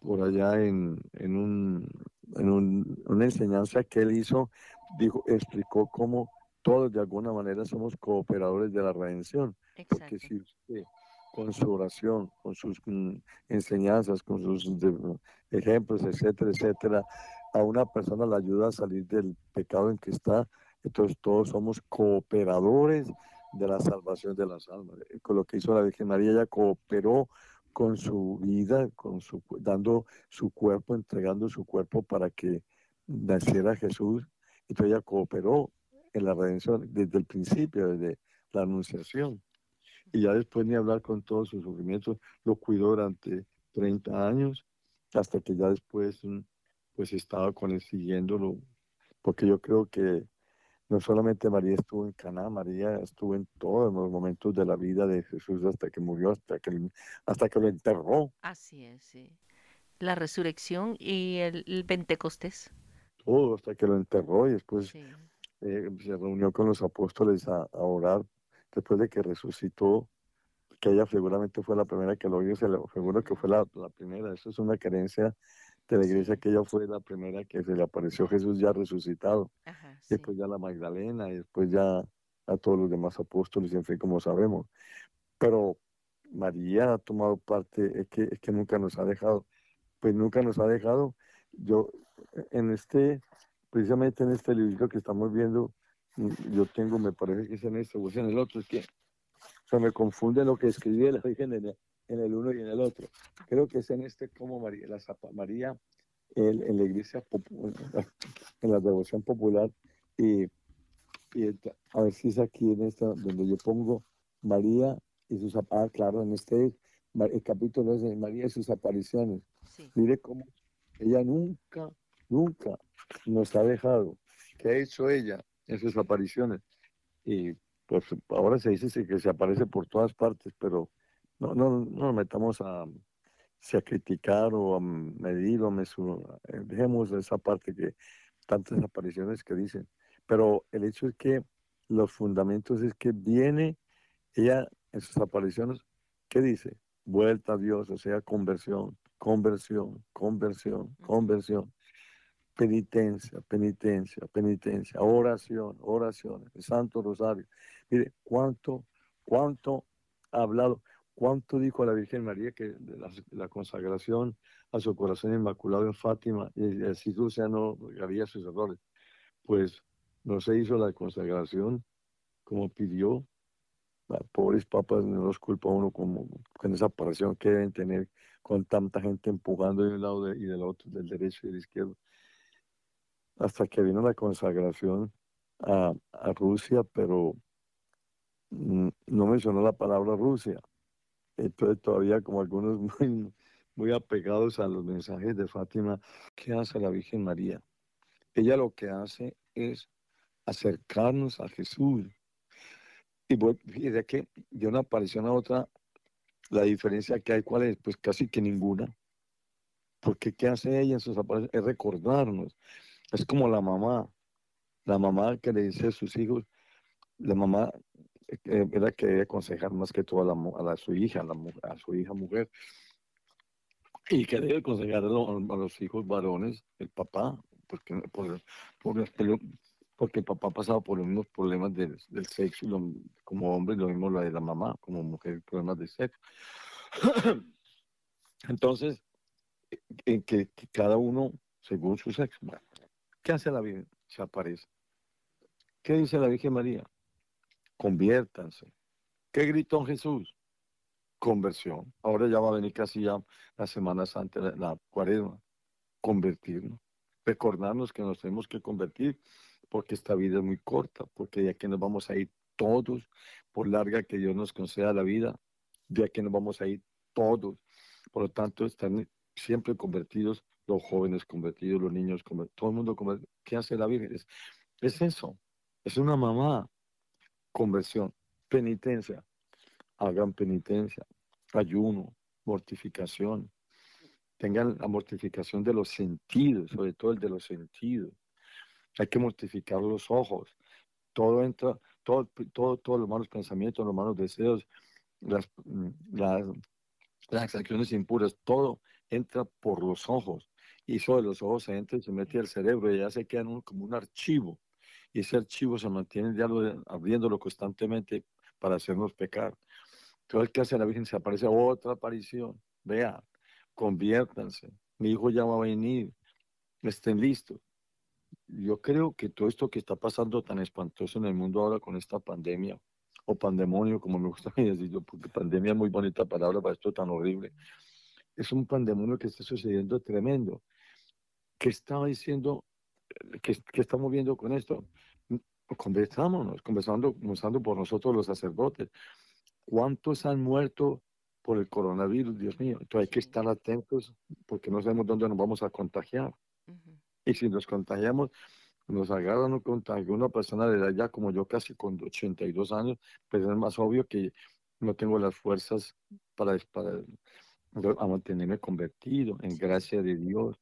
por allá en, en, un, en un, una enseñanza que él hizo, dijo, explicó cómo todos de alguna manera somos cooperadores de la redención. Porque si usted con su oración, con sus mm, enseñanzas, con sus ejemplos, etcétera, etcétera, a una persona la ayuda a salir del pecado en que está. Entonces todos somos cooperadores de la salvación de las almas. Eh, con lo que hizo la Virgen María, ella cooperó con su vida, con su, dando su cuerpo, entregando su cuerpo para que naciera Jesús. Entonces ella cooperó en la redención desde el principio, desde la anunciación. Y ya después ni hablar con todos sus sufrimientos, lo cuidó durante 30 años, hasta que ya después mm, pues estaba con él siguiéndolo, porque yo creo que no solamente María estuvo en Caná, María estuvo en todos los momentos de la vida de Jesús hasta que murió, hasta que, hasta que lo enterró. Así es, sí. La resurrección y el, Pentecostés. Todo, hasta que lo enterró y después eh, se reunió con los apóstoles a, orar después de que resucitó, que ella seguramente fue la primera que lo vio, se le aseguro que fue la, la primera. Eso es una creencia de la iglesia que ella fue la primera que se le apareció Jesús ya resucitado. Después ya la Magdalena y después ya a todos los demás apóstoles, en fin, como sabemos. Pero María ha tomado parte, es que, es que nunca nos ha dejado, pues nunca nos ha dejado. Yo, en este, precisamente en este libro que estamos viendo, yo tengo, me parece que es en este o es en el otro, es que se me confunde lo que escribí la Virgen en en el uno y en el otro. Creo que es en este como María, la María en, la iglesia, en la devoción popular, y, a ver si es aquí en esta, donde yo pongo María y sus, ah, claro, en este el capítulo es de María y sus apariciones. Mire cómo ella nunca, nunca nos ha dejado. ¿Qué ha hecho ella en sus apariciones? Y pues ahora se dice que se aparece por todas partes, pero no, no, no nos metamos a a criticar o a medir o a mesurar. Eh, dejemos esa parte que tantas apariciones que dicen. Pero el hecho es que los fundamentos es que viene ella en sus apariciones, ¿qué dice? Vuelta a Dios, o sea, conversión, conversión, conversión, conversión. Penitencia, penitencia, penitencia, oración, oración, el Santo Rosario. Mire, cuánto, cuánto ha hablado. ¿Cuánto dijo la Virgen María que la, consagración a su corazón inmaculado en Fátima y así Rusia no haría sus errores? Pues no se hizo la consagración como pidió. pobres papas, no los culpa uno como con esa aparición que deben tener con tanta gente empujando de un lado y del otro, del derecho y del izquierdo. Hasta que vino la consagración a, Rusia, pero no mencionó la palabra Rusia entonces todavía como algunos muy, muy apegados a los mensajes de Fátima, ¿qué hace la Virgen María? Ella lo que hace es acercarnos a Jesús. Y de que de una aparición a otra, la diferencia que hay, ¿cuál es? Pues casi que ninguna. Porque ¿qué hace ella en sus apariciones? Es recordarnos. Es como la mamá. La mamá que le dice a sus hijos, la mamá eh, era que debe aconsejar más que todo a, la, a, su hija, a, su hija mujer, y que debe aconsejar a, los hijos varones, el papá, porque, por, porque el papá ha pasado por los mismos problemas del, sexo como hombre, lo mismo la de la mamá, como mujer, problemas de sexo. Entonces, en que, cada uno según su sexo. ¿Qué hace la Virgen? Se aparece. ¿Qué dice la Virgen María? conviértanse. ¿Qué gritó Jesús? Conversión. Ahora ya va a venir casi ya la Semana Santa, la, cuaresma. Convertirnos. Recordarnos que nos tenemos que convertir porque esta vida es muy corta, porque de aquí nos vamos a ir todos, por larga que Dios nos conceda la vida, de aquí nos vamos a ir todos. Por lo tanto, están siempre convertidos, los jóvenes convertidos, los niños convertidos, todo el mundo convertido. ¿Qué hace la Virgen? es eso, es una mamá conversión, penitencia, hagan penitencia, ayuno, mortificación, tengan la mortificación de los sentidos, sobre todo el de los sentidos. Hay que mortificar los ojos. Todo entra, todo, todo, todos los malos pensamientos, los malos deseos, las, mm, las, las acciones impuras, todo entra por los ojos. Y sobre los ojos se entra y se mete al cerebro y ya se queda como un archivo y ese archivo se mantiene ya abriéndolo constantemente para hacernos pecar. Entonces, ¿qué hace la Virgen? Se aparece otra aparición. Vea, conviértanse. Mi hijo ya va a venir. Estén listos. Yo creo que todo esto que está pasando tan espantoso en el mundo ahora con esta pandemia, o pandemonio, como me gusta decirlo, porque pandemia es muy bonita palabra para esto tan horrible, es un pandemonio que está sucediendo tremendo. ¿Qué estaba diciendo ¿qué, estamos viendo con esto? Conversámonos, conversando, comenzando por nosotros los sacerdotes. ¿Cuántos han muerto por el coronavirus, Dios mío? Entonces hay que estar atentos porque no sabemos dónde nos vamos a contagiar. Y si nos contagiamos, nos agarran un contagio, una persona de edad ya como yo, casi con 82 años, pues es más obvio que no tengo las fuerzas para, para mantenerme convertido en gracia de Dios.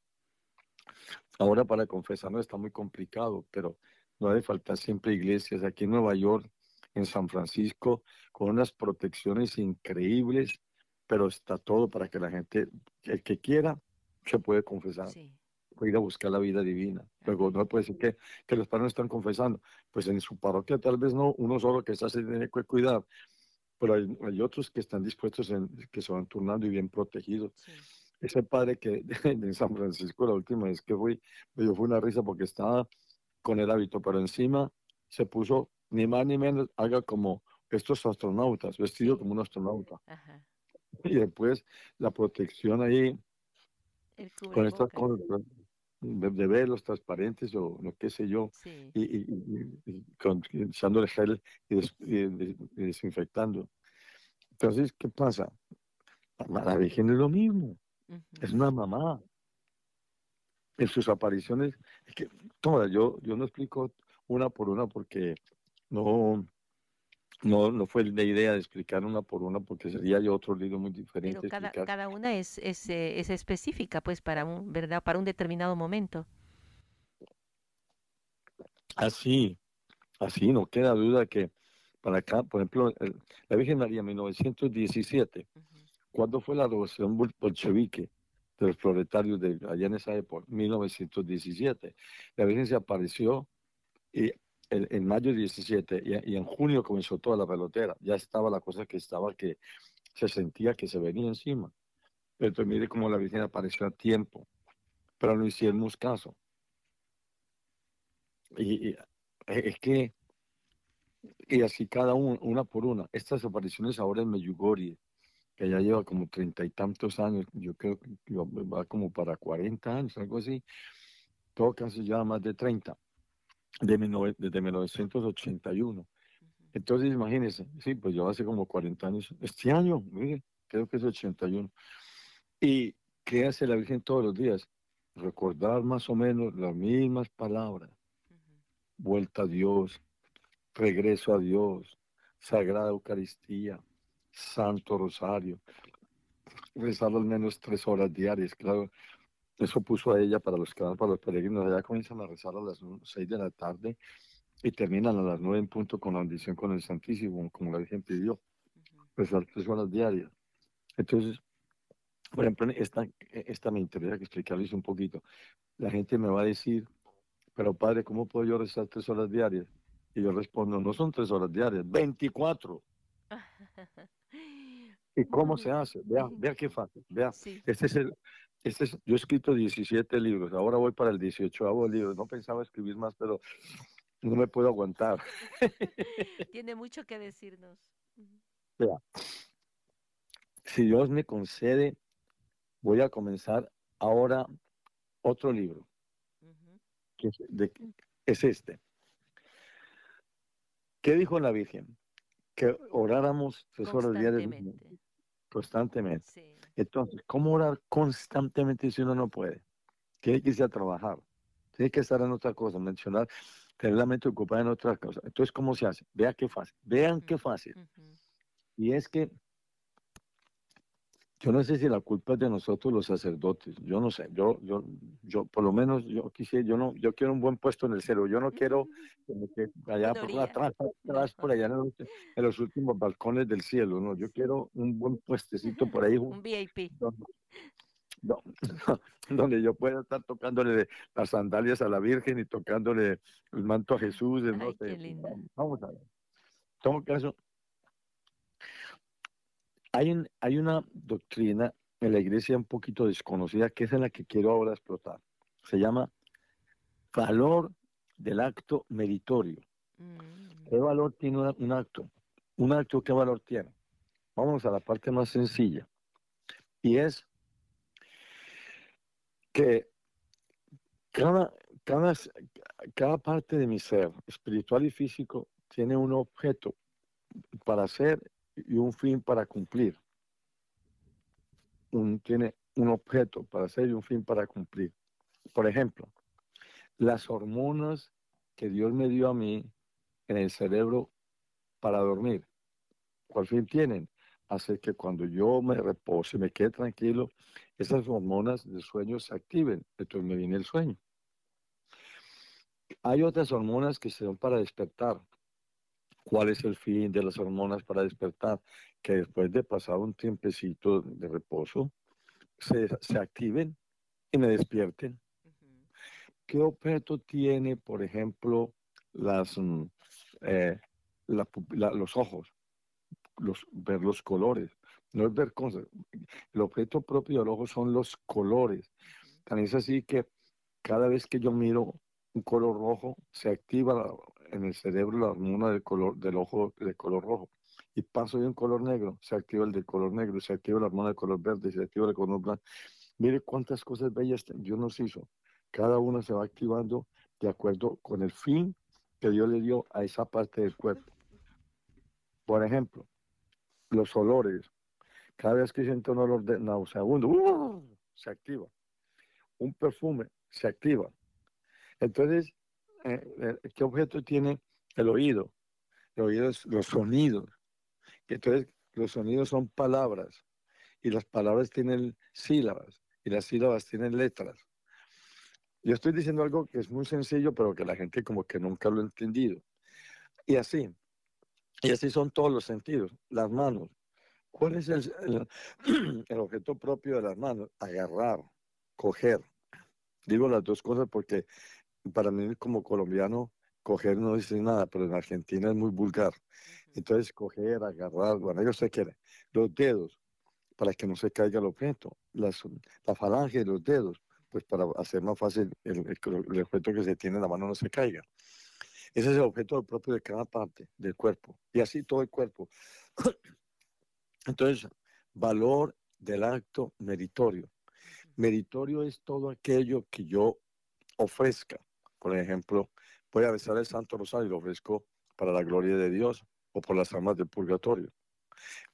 Ahora para confesar no está muy complicado, pero no debe faltar siempre iglesias. Aquí en Nueva York, en San Francisco, con unas protecciones increíbles, pero está todo para que la gente, el que quiera, se puede confesar. Puede ir a buscar la vida divina. Luego no puede decir que, que los padres no están confesando. Pues en su parroquia tal vez no, uno solo que está se tiene que cuidar, pero hay, otros que están dispuestos, en, que se van turnando y bien protegidos. Ese padre que en San Francisco la última vez que fui, me dio fue una risa porque estaba con el hábito, pero encima se puso ni más ni menos, haga como estos astronautas, vestido como un astronauta. Y después la protección ahí, con estas cosas de, velos transparentes o lo que sé yo, y, y, con, echando el gel y, desinfectando. Entonces, ¿qué pasa? La Virgen es lo mismo. Es una mamá. En sus apariciones, es que todas, yo, yo no explico una por una porque no, no, no fue la idea de explicar una por una porque sería yo otro libro muy diferente. Pero cada, cada una es, es, eh, es, específica, pues, para un, ¿verdad? Para un determinado momento. Así, así, no queda duda que para acá, por ejemplo, la Virgen María 1917, ¿cuándo fue la revolución bolchevique de los proletarios de allá en esa época? 1917. La Virgen se apareció y en, mayo 17 y, en junio comenzó toda la pelotera. Ya estaba la cosa que estaba que se sentía que se venía encima. Pero mire cómo la Virgen apareció a tiempo, pero no hicimos caso. Y, es que, y así cada una, una por una, estas apariciones ahora en Meyugori, que ya lleva como treinta y tantos años, yo creo que va como para cuarenta años, algo así, todo casi ya más de treinta de desde 1981. Entonces, imagínense, sí, pues yo hace como 40 años, este año, creo que es 81. ¿Y qué hace la Virgen todos los días? Recordar más o menos las mismas palabras. Vuelta a Dios, regreso a Dios, Sagrada Eucaristía, Santo Rosario. Rezar al menos tres horas diarias, claro. Eso puso a ella para los que van para los peregrinos. Allá comienzan a rezar a las seis de la tarde y terminan a las nueve en punto con la bendición con el Santísimo, como la Virgen pidió. Rezar tres horas diarias. Entonces, por ejemplo, esta, esta me interesa que explicarles un poquito. La gente me va a decir, pero padre, ¿cómo puedo yo rezar tres horas diarias? Y yo respondo, no son tres horas diarias, 24. ¿Y cómo se hace? Vea, vea qué fácil. Vea, este es el, este yo he escrito 17 libros, ahora voy para el 18 libro. No pensaba escribir más, pero no me puedo aguantar. Tiene mucho que decirnos. si Dios me concede, voy a comenzar ahora otro libro, que es, este. ¿Qué dijo la Virgen? Que oráramos tres horas diarias constantemente. Entonces, ¿cómo orar constantemente si uno no puede? Tiene que irse a trabajar, tiene que estar en otra cosa, mencionar, tener la mente ocupada en otra cosa. Entonces, ¿cómo se hace? Vea qué fácil, vean qué fácil. Y es que yo no sé si la culpa es de nosotros los sacerdotes, yo no sé, yo, yo, yo, por lo menos yo quisiera, yo no, yo quiero un buen puesto en el cielo, yo no quiero que allá por atrás, atrás, por allá en los, últimos balcones del cielo, no, yo quiero un buen puestecito por ahí. Un VIP. Donde, yo pueda estar tocándole las sandalias a la Virgen y tocándole el manto a Jesús, no sé. Vamos a ver. En todo caso, hay, hay una doctrina en la iglesia un poquito desconocida que es en la que quiero ahora explotar. Se llama valor del acto meritorio. Mm. ¿Qué valor tiene un acto? Un acto, ¿qué valor tiene? Vamos a la parte más sencilla. Y es que cada, cada, cada parte de mi ser, espiritual y físico, tiene un objeto para hacer y un fin para cumplir. Tiene un objeto para hacer y un fin para cumplir. Por ejemplo, las hormonas que Dios me dio a mí en el cerebro para dormir, ¿cuál fin tienen? Hacer que cuando yo me repose, me quede tranquilo, esas hormonas del sueño se activen, entonces me viene el sueño. Hay otras hormonas que se dan para despertar, cuál es el fin de las hormonas para despertar, que después de pasar un tiempecito de reposo, se, activen y me despierten. ¿Qué objeto tiene, por ejemplo, las, mm, eh, los ojos? Los, ver los colores, no es ver cosas. El objeto propio del ojo son los colores. Tan es así que cada vez que yo miro un color rojo, se activa en el cerebro la hormona del color del ojo de color rojo. Y paso de un color negro, se activa el de color negro, se activa la hormona de color verde, se activa el color blanco. Mire cuántas cosas bellas Dios nos hizo. Cada una se va activando de acuerdo con el fin que Dios le dio a esa parte del cuerpo. Por ejemplo, los olores. Cada vez que siento un olor de nauseabundo, ¡uh! se activa. Un perfume se activa. Entonces, eh, eh, ¿qué objeto tiene el oído? el oído es los sonidos. Entonces, los sonidos son palabras y las palabras tienen sílabas y las sílabas tienen letras. Yo estoy diciendo algo que es muy sencillo, pero que la gente como que nunca lo ha entendido. Y así, y así son todos los sentidos. Las manos. ¿Cuál es el, el, objeto propio de las manos? Agarrar, coger. Digo las dos cosas porque para mí como colombiano, coger no dice nada, pero en Argentina es muy vulgar. Entonces, coger, agarrar, bueno, ellos se quieren. Los dedos, para que no se caiga el objeto. Las, la falange de los dedos, pues para hacer más fácil el, el, objeto que se tiene en la mano no se caiga. Ese es el objeto propio de cada parte del cuerpo. Y así todo el cuerpo. Entonces, valor del acto meritorio. Meritorio es todo aquello que yo ofrezca. Por ejemplo, voy a besar el Santo Rosario y lo ofrezco para la gloria de Dios o por las almas del purgatorio.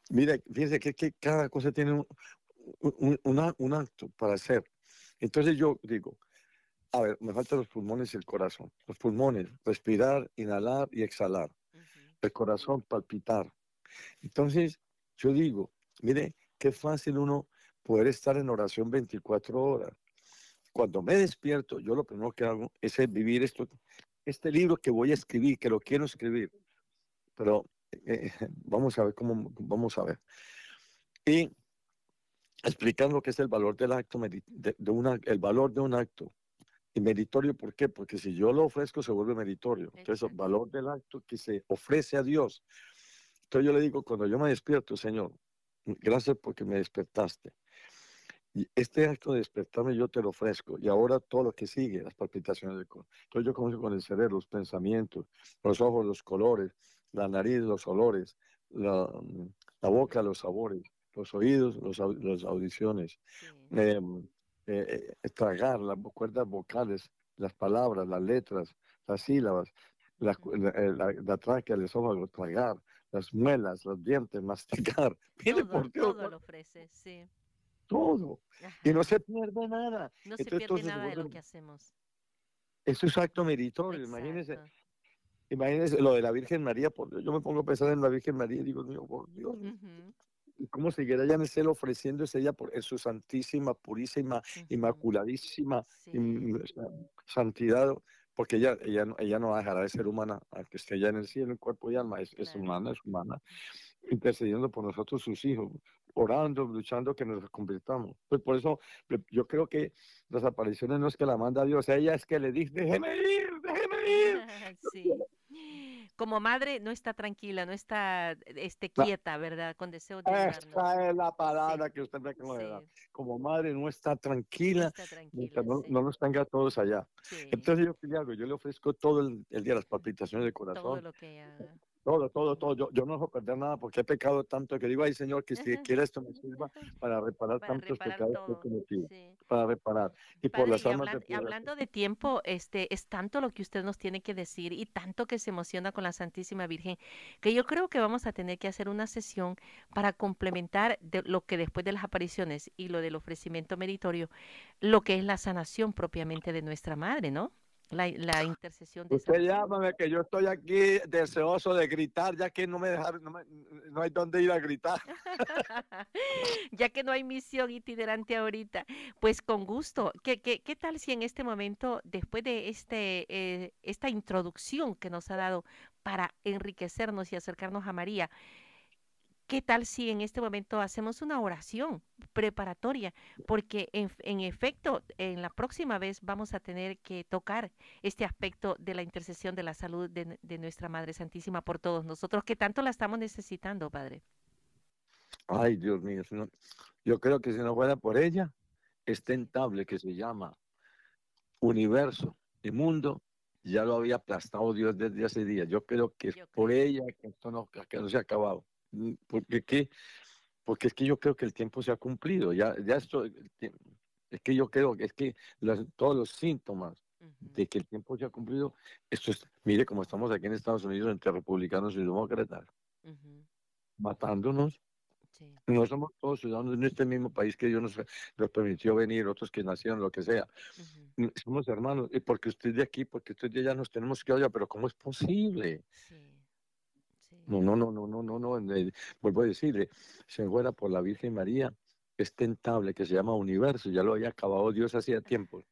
Mire, fíjense que, que cada cosa tiene un, un, un, acto para hacer. Entonces yo digo, a ver, me faltan los pulmones y el corazón. Los pulmones, respirar, inhalar y exhalar. El corazón, palpitar. Entonces yo digo, mire, qué fácil uno poder estar en oración 24 horas. Cuando me despierto, yo lo primero que hago es vivir esto, este libro que voy a escribir, que lo quiero escribir. Pero eh, vamos a ver cómo, vamos a ver. Y explicando qué es el valor del acto, de, de una, el valor de un acto. Y meritorio, ¿por qué? Porque si yo lo ofrezco, se vuelve meritorio. Entonces, el valor del acto que se ofrece a Dios. Entonces yo le digo, cuando yo me despierto, Señor, gracias porque me despertaste. Y este acto de despertarme yo te lo ofrezco. Y ahora todo lo que sigue, las palpitaciones del corazón. Entonces yo comienzo con el cerebro, los pensamientos, los ojos, los colores, la nariz, los olores, la, la boca, los sabores, los oídos, los, las audiciones, em, eh, eh, tragar las cuerdas vocales, las palabras, las letras, las sílabas, la, la, la, tráquea, el esófago, tragar, las muelas, los dientes, masticar. Mire, todo, por Dios. Todo lo ofrece, sí. Todo. Y no se pierde nada. No se pierde nada de lo que hacemos. Eso es acto meritorio, imagínense. Imagínense lo de la Virgen María, por yo me pongo a pensar en la Virgen María y digo, Dios, por Dios, ¿cómo seguirá ella en el cielo ofreciéndose ella por su santísima, purísima, inmaculadísima santidad? Porque ella, ella, ella no dejará de ser humana, aunque esté ella en el cielo, en cuerpo y alma, es, es humana, es humana, intercediendo por nosotros, sus hijos, orando, luchando que nos convirtamos. Pues por eso yo creo que las apariciones no es que la manda Dios, ella es que le dice, déjeme ir, déjeme ir. sí como madre no está tranquila, no está este, quieta, ¿verdad? Con deseo de Esa es la palabra que usted me acaba de Como madre no está tranquila, no, está tranquila, no, no, nos tenga todos allá. Entonces yo qué hago, yo le ofrezco todo el, el, día las palpitaciones del corazón. Todo lo que haga. Todo, todo, todo. Yo, yo no dejo perder nada porque he pecado tanto que digo, ay Señor, que si quiere esto me sirva para reparar para tantos reparar pecados todo. que he cometido. Sí. Para reparar. Y Padre, por las almas hablan, de hablando de tiempo, este, es tanto lo que usted nos tiene que decir y tanto que se emociona con la Santísima Virgen, que yo creo que vamos a tener que hacer una sesión para complementar de lo que después de las apariciones y lo del ofrecimiento meritorio, lo que es la sanación propiamente de nuestra madre, ¿no? La, la, intercesión de Usted llámame que yo estoy aquí deseoso de gritar, ya que no me dejaron, no, me, no hay dónde ir a gritar. ya que no hay misión itinerante ahorita, pues con gusto. ¿Qué, qué, qué tal si en este momento, después de este, eh, esta introducción que nos ha dado para enriquecernos y acercarnos a María, ¿Qué tal si en este momento hacemos una oración preparatoria? Porque en, en, efecto, en la próxima vez vamos a tener que tocar este aspecto de la intercesión de la salud de, de nuestra Madre Santísima por todos nosotros, que tanto la estamos necesitando, Padre. Ay, Dios mío, yo creo que si no fuera por ella, este entable que se llama universo y mundo, ya lo había aplastado Dios desde hace días. Yo creo que es por ella que esto no, que no se ha acabado. Mm, porque, ¿qué? porque es que yo creo que el tiempo se ha cumplido. Ya, ya esto, es que yo creo que es que las, todos los síntomas uh -huh. de que el tiempo se ha cumplido, esto es, mire como estamos aquí en Estados Unidos entre republicanos y demócratas, uh -huh. matándonos. Sí. No somos todos ciudadanos en este mismo país que Dios nos, nos permitió venir, otros que nacieron, lo que sea. Uh -huh. Somos hermanos, y porque usted de aquí, porque usted de allá nos tenemos que odiar, pero ¿cómo es posible? Sí No, no, no, no, no, no, no. eh, Vuelvo a decirle, se fuera por la Virgen María, es tentable, que se llama universo, ya lo había acabado Dios hacía tiempo.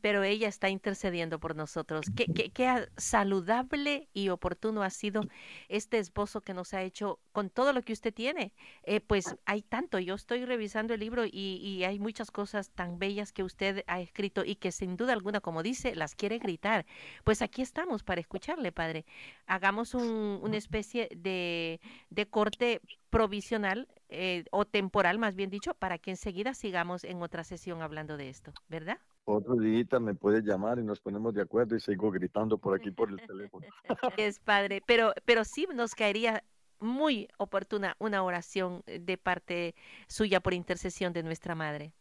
Pero ella está intercediendo por nosotros. Qué, qué- qué saludable y oportuno ha sido este esbozo que nos ha hecho con todo lo que usted tiene. Eh, pues hay tanto, yo estoy revisando el libro y, y hay muchas cosas tan bellas que usted ha escrito y que sin duda alguna, como dice, las quiere gritar. Pues aquí estamos para escucharle, padre. Hagamos un- una especie de, de corte provisional eh, o temporal, más bien dicho, para que enseguida sigamos en otra sesión hablando de esto, ¿verdad? Otro día me puede llamar y nos ponemos de acuerdo y sigo gritando por aquí por el teléfono. Es padre, pero, pero sí nos caería muy oportuna una oración eh, de parte suya por intercesión de nuestra madre.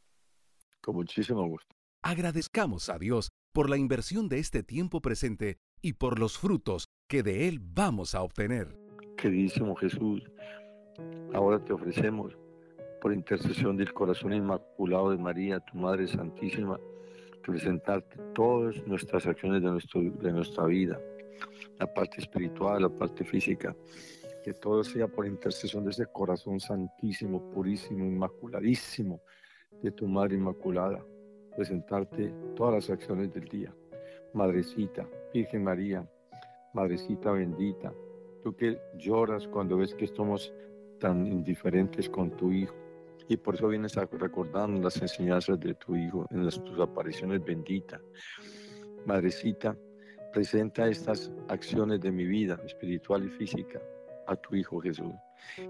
Con muchísimo gusto. Agradezcamos a Dios por la inversión de este tiempo presente y por los frutos que de Él vamos a obtener. Queridísimo Jesús, ahora te ofrecemos, por intercesión del corazón inmaculado de María, tu Madre Santísima, presentarte todas nuestras acciones de, nuestro, de nuestra vida, la parte espiritual, la parte física, que todo sea por intercesión de ese corazón santísimo, purísimo, inmaculadísimo de tu Madre Inmaculada, presentarte todas las acciones del día. Madrecita, Virgen María, Madrecita bendita, tú que lloras cuando ves que estamos tan indiferentes con tu Hijo. Y por eso vienes a recordarnos las enseñanzas de tu Hijo en las, tus apariciones benditas. Madrecita, presenta estas acciones de mi vida espiritual y física a tu Hijo Jesús.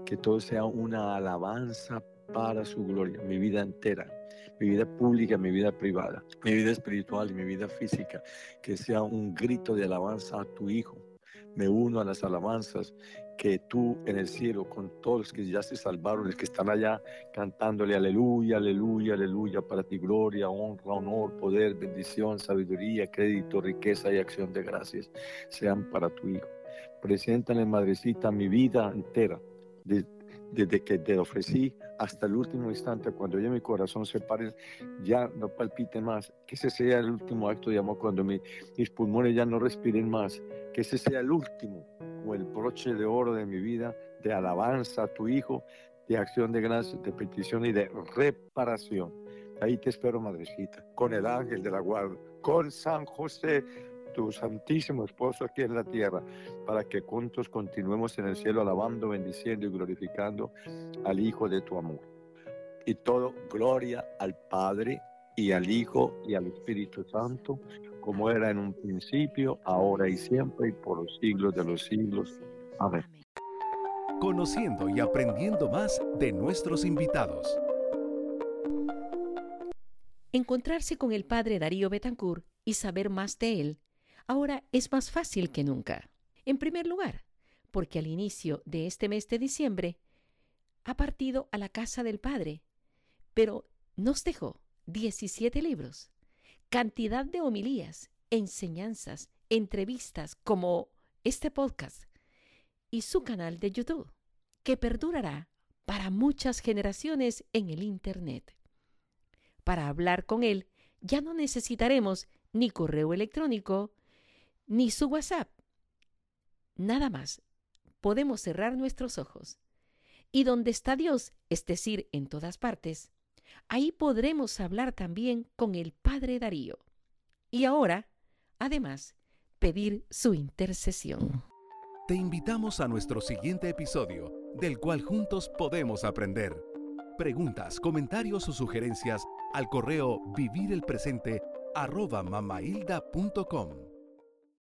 Que todo sea una alabanza para su gloria, mi vida entera, mi vida pública, mi vida privada, mi vida espiritual y mi vida física. Que sea un grito de alabanza a tu Hijo. Me uno a las alabanzas que tú en el cielo, con todos los que ya se salvaron, los que están allá cantándole aleluya, aleluya, aleluya, para ti gloria, honra, honor, poder, bendición, sabiduría, crédito, riqueza y acción de gracias sean para tu Hijo. Preséntale, Madrecita, mi vida entera, desde que te ofrecí hasta el último instante, cuando ya mi corazón se pare, ya no palpite más, que ese sea el último acto de amor, cuando mi- mis pulmones ya no respiren más, que ese sea el último como el broche de oro de mi vida, de alabanza a tu Hijo, de acción de gracias, de petición y de reparación. Ahí te espero, madrecita, con el ángel de la guarda, con San José, tu santísimo esposo aquí en la tierra, para que juntos continuemos en el cielo alabando, bendiciendo y glorificando al Hijo de tu amor. Y todo gloria al Padre y al Hijo y al Espíritu Santo, como era en un principio, ahora y siempre, y por los siglos de los siglos. Amén. Conociendo y aprendiendo más de nuestros invitados. Encontrarse con el padre Darío Betancourt y saber más de él ahora es más fácil que nunca. En primer lugar, porque al inicio de este mes de diciembre ha partido a la casa del Padre, pero nos dejó 17 libros, cantidad de homilías, enseñanzas, entrevistas como este podcast y su canal de YouTube, que perdurará para muchas generaciones en el Internet. Para hablar con él ya no necesitaremos ni correo electrónico ni su WhatsApp. Nada más. Podemos cerrar nuestros ojos. Y donde está Dios, es decir, en todas partes, ahí podremos hablar también con el Padre Darío. Y ahora, además, pedir su intercesión. Te invitamos a nuestro siguiente episodio, del cual juntos podemos aprender. Preguntas, comentarios o sugerencias al correo vivirelpresente arroba mamahilda.com.